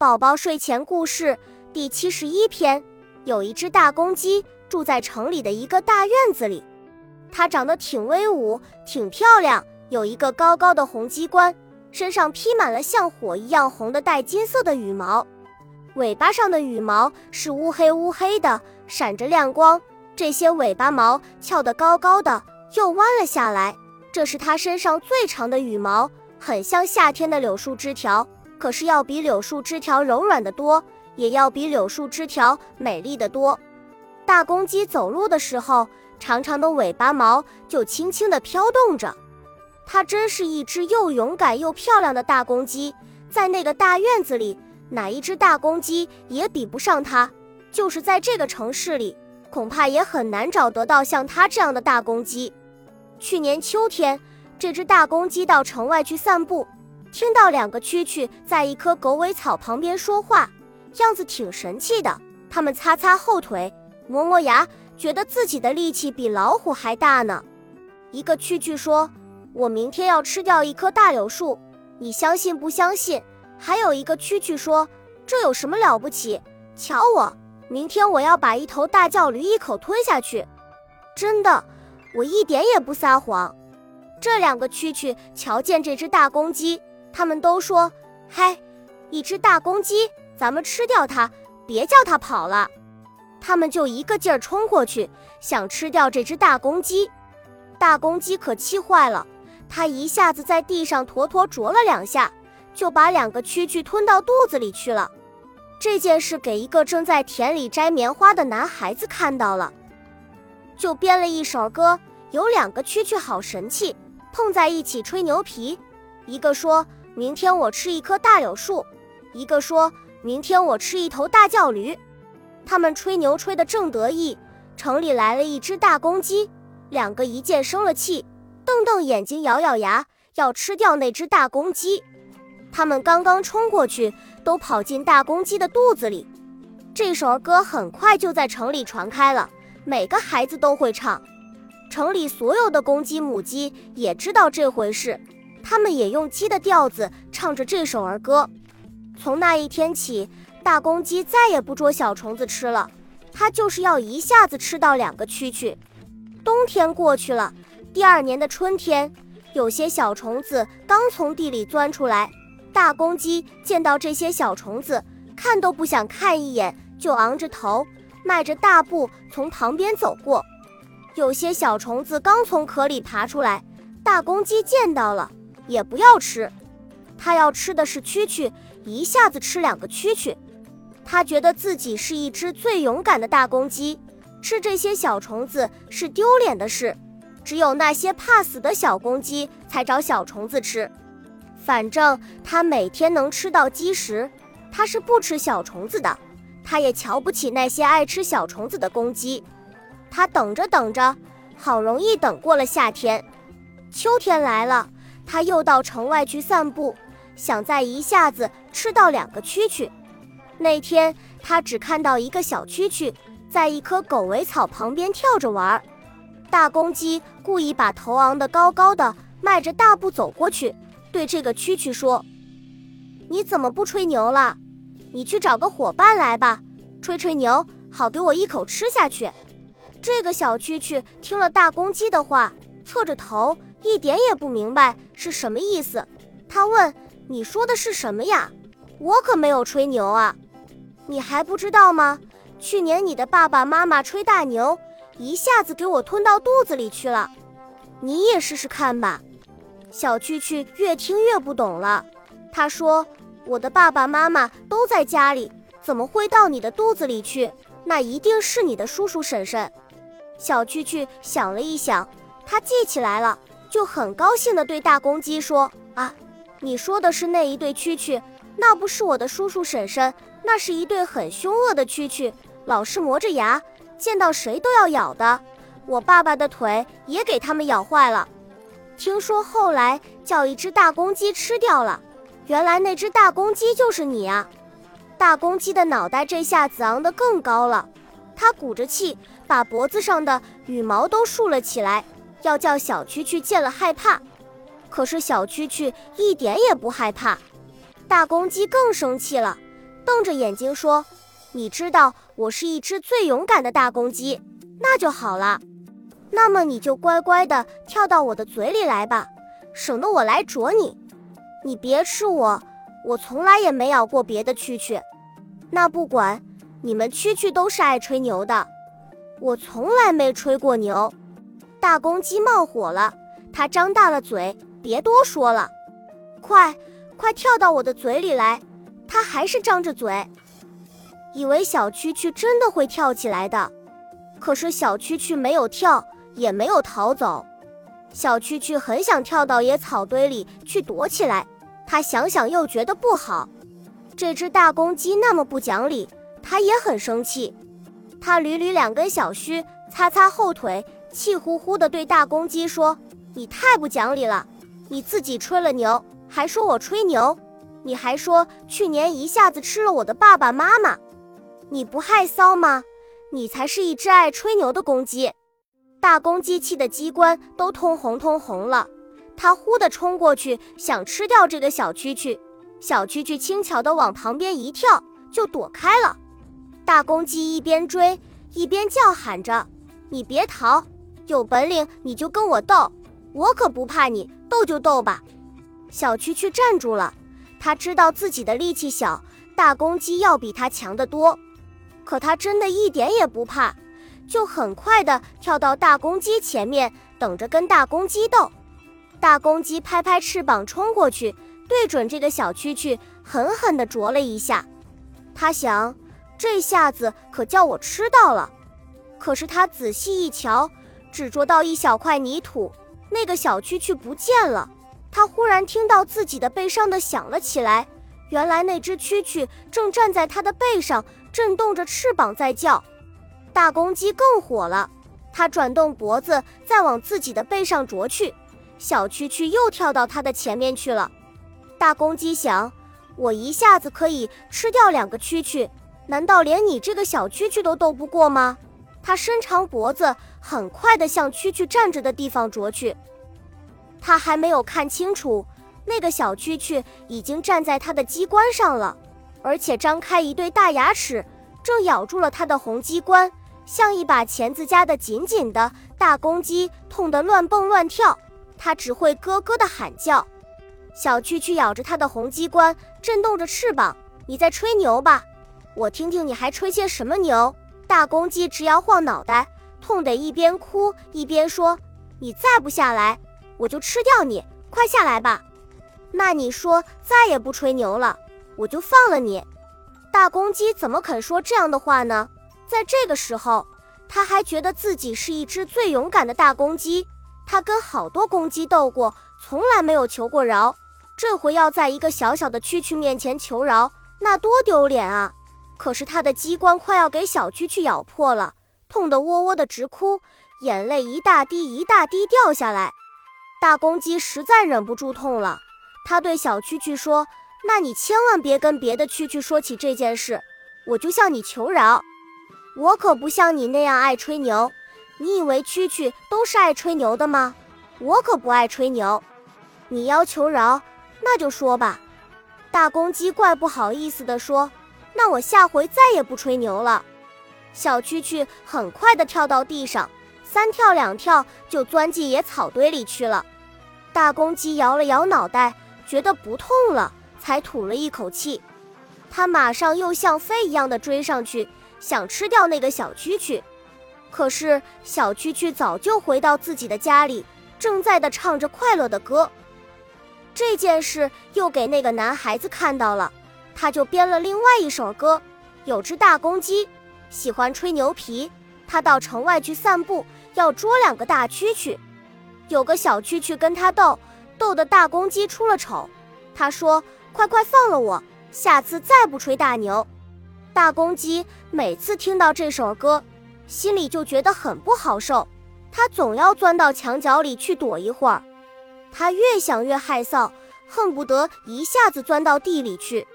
宝宝睡前故事第七十一篇：有一只大公鸡住在城里的一个大院子里，它长得挺威武，挺漂亮，有一个高高的红鸡冠，身上披满了像火一样红的带金色的羽毛，尾巴上的羽毛是乌黑乌黑的，闪着亮光。这些尾巴毛翘得高高的，又弯了下来，这是它身上最长的羽毛，很像夏天的柳树枝条。可是要比柳树枝条柔软的多，也要比柳树枝条美丽的多。大公鸡走路的时候，长长的尾巴毛就轻轻地飘动着。它真是一只又勇敢又漂亮的大公鸡，在那个大院子里，哪一只大公鸡也比不上它。就是在这个城市里，恐怕也很难找得到像它这样的大公鸡。去年秋天，这只大公鸡到城外去散步。听到两个蛐蛐在一棵狗尾草旁边说话，样子挺神气的。他们擦擦后腿，磨磨牙，觉得自己的力气比老虎还大呢。一个蛐蛐说：“我明天要吃掉一棵大柳树，你相信不相信？”还有一个蛐蛐说：“这有什么了不起？瞧我，明天我要把一头大叫驴一口吞下去。”真的，我一点也不撒谎。这两个蛐蛐瞧见这只大公鸡。他们都说：“嗨，一只大公鸡，咱们吃掉它，别叫它跑了。”他们就一个劲儿冲过去，想吃掉这只大公鸡。大公鸡可气坏了，它一下子在地上坨坨啄了两下，就把两个蛐蛐吞到肚子里去了。这件事给一个正在田里摘棉花的男孩子看到了，就编了一首歌。有两个蛐蛐好神气，碰在一起吹牛皮，一个说。明天我吃一棵大柳树，一个说明天我吃一头大叫驴，他们吹牛吹得正得意。城里来了一只大公鸡，两个一见生了气，瞪瞪眼睛，咬咬牙，要吃掉那只大公鸡。他们刚刚冲过去，都跑进大公鸡的肚子里。这首歌很快就在城里传开了，每个孩子都会唱。城里所有的公鸡、母鸡也知道这回事。他们也用鸡的调子唱着这首儿歌。从那一天起，大公鸡再也不捉小虫子吃了，它就是要一下子吃到两个蛐蛐。冬天过去了，第二年的春天，有些小虫子刚从地里钻出来，大公鸡见到这些小虫子，看都不想看一眼，就昂着头，迈着大步从旁边走过。有些小虫子刚从壳里爬出来，大公鸡见到了。也不要吃，他要吃的是蛐蛐，一下子吃两个蛐蛐。他觉得自己是一只最勇敢的大公鸡，吃这些小虫子是丢脸的事，只有那些怕死的小公鸡才找小虫子吃。反正他每天能吃到鸡食，他是不吃小虫子的。他也瞧不起那些爱吃小虫子的公鸡。他等着等着，好容易等过了夏天，秋天来了。他又到城外去散步，想再一下子吃到两个蛐蛐。那天他只看到一个小蛐蛐在一棵狗尾草旁边跳着玩。大公鸡故意把头昂得高高的，迈着大步走过去，对这个蛐蛐说：“你怎么不吹牛了？你去找个伙伴来吧，吹吹牛，好给我一口吃下去。”这个小蛐蛐听了大公鸡的话，侧着头。一点也不明白是什么意思，他问：“你说的是什么呀？我可没有吹牛啊，你还不知道吗？去年你的爸爸妈妈吹大牛，一下子给我吞到肚子里去了，你也试试看吧。”小蛐蛐越听越不懂了，他说：“我的爸爸妈妈都在家里，怎么会到你的肚子里去？那一定是你的叔叔婶婶。”小蛐蛐想了一想，他记起来了。就很高兴地对大公鸡说：“啊，你说的是那一对蛐蛐，那不是我的叔叔婶婶，那是一对很凶恶的蛐蛐，老是磨着牙，见到谁都要咬的。我爸爸的腿也给他们咬坏了。听说后来叫一只大公鸡吃掉了，原来那只大公鸡就是你啊！”大公鸡的脑袋这下子昂得更高了，它鼓着气，把脖子上的羽毛都竖了起来。要叫小蛐蛐见了害怕，可是小蛐蛐一点也不害怕。大公鸡更生气了，瞪着眼睛说：“你知道我是一只最勇敢的大公鸡，那就好了。那么你就乖乖的跳到我的嘴里来吧，省得我来啄你。你别吃我，我从来也没咬过别的蛐蛐。那不管，你们蛐蛐都是爱吹牛的，我从来没吹过牛。”大公鸡冒火了，它张大了嘴，别多说了，快，快跳到我的嘴里来！它还是张着嘴，以为小蛐蛐真的会跳起来的，可是小蛐蛐没有跳，也没有逃走。小蛐蛐很想跳到野草堆里去躲起来，它想想又觉得不好，这只大公鸡那么不讲理，它也很生气。它捋捋两根小须，擦擦后腿。气呼呼地对大公鸡说：“你太不讲理了！你自己吹了牛，还说我吹牛。你还说去年一下子吃了我的爸爸妈妈，你不害臊吗？你才是一只爱吹牛的公鸡！”大公鸡气得鸡冠都通红通红了，它呼地冲过去想吃掉这个小蛐蛐。小蛐蛐轻巧地往旁边一跳，就躲开了。大公鸡一边追一边叫喊着：“你别逃！”有本领你就跟我斗，我可不怕你，斗就斗吧。小蛐蛐站住了，他知道自己的力气小，大公鸡要比他强得多。可他真的一点也不怕，就很快的跳到大公鸡前面，等着跟大公鸡斗。大公鸡拍拍翅膀冲过去，对准这个小蛐蛐狠狠地啄了一下。他想，这下子可叫我吃到了。可是他仔细一瞧。只捉到一小块泥土，那个小蛐蛐不见了。他忽然听到自己的背上的响了起来，原来那只蛐蛐正站在他的背上，震动着翅膀在叫。大公鸡更火了，它转动脖子再往自己的背上啄去，小蛐蛐又跳到它的前面去了。大公鸡想：我一下子可以吃掉两个蛐蛐，难道连你这个小蛐蛐都斗不过吗？它伸长脖子，很快地向蛐蛐站着的地方啄去。它还没有看清楚，那个小蛐蛐已经站在它的机关上了，而且张开一对大牙齿，正咬住了它的红鸡冠，像一把钳子夹得紧紧的。大公鸡痛得乱蹦乱跳，它只会咯咯地喊叫。小蛐蛐咬着它的红鸡冠，震动着翅膀：“你在吹牛吧？我听听你还吹些什么牛！”大公鸡直摇晃脑袋，痛得一边哭一边说：“你再不下来，我就吃掉你！快下来吧！那你说再也不吹牛了，我就放了你。”大公鸡怎么肯说这样的话呢？在这个时候，他还觉得自己是一只最勇敢的大公鸡。他跟好多公鸡斗过，从来没有求过饶。这回要在一个小小的蛐蛐面前求饶，那多丢脸啊！可是他的鸡冠快要给小蛐蛐咬破了，痛得喔喔的直哭，眼泪一大滴一大滴掉下来。大公鸡实在忍不住痛了，他对小蛐蛐说：“那你千万别跟别的蛐蛐说起这件事，我就向你求饶。我可不像你那样爱吹牛，你以为蛐蛐都是爱吹牛的吗？我可不爱吹牛。你要求饶，那就说吧。”大公鸡怪不好意思地说。那我下回再也不吹牛了。小蛐蛐很快地跳到地上，三跳两跳就钻进野草堆里去了。大公鸡摇了摇脑袋，觉得不痛了，才吐了一口气。它马上又像飞一样的追上去，想吃掉那个小蛐蛐。可是小蛐蛐早就回到自己的家里，正在的唱着快乐的歌。这件事又给那个男孩子看到了。他就编了另外一首歌。有只大公鸡喜欢吹牛皮，他到城外去散步，要捉两个大蛐蛐。有个小蛐蛐跟他斗，斗得大公鸡出了丑。他说：“快快放了我，下次再不吹大牛。”大公鸡每次听到这首歌，心里就觉得很不好受。他总要钻到墙角里去躲一会儿。他越想越害臊，恨不得一下子钻到地里去。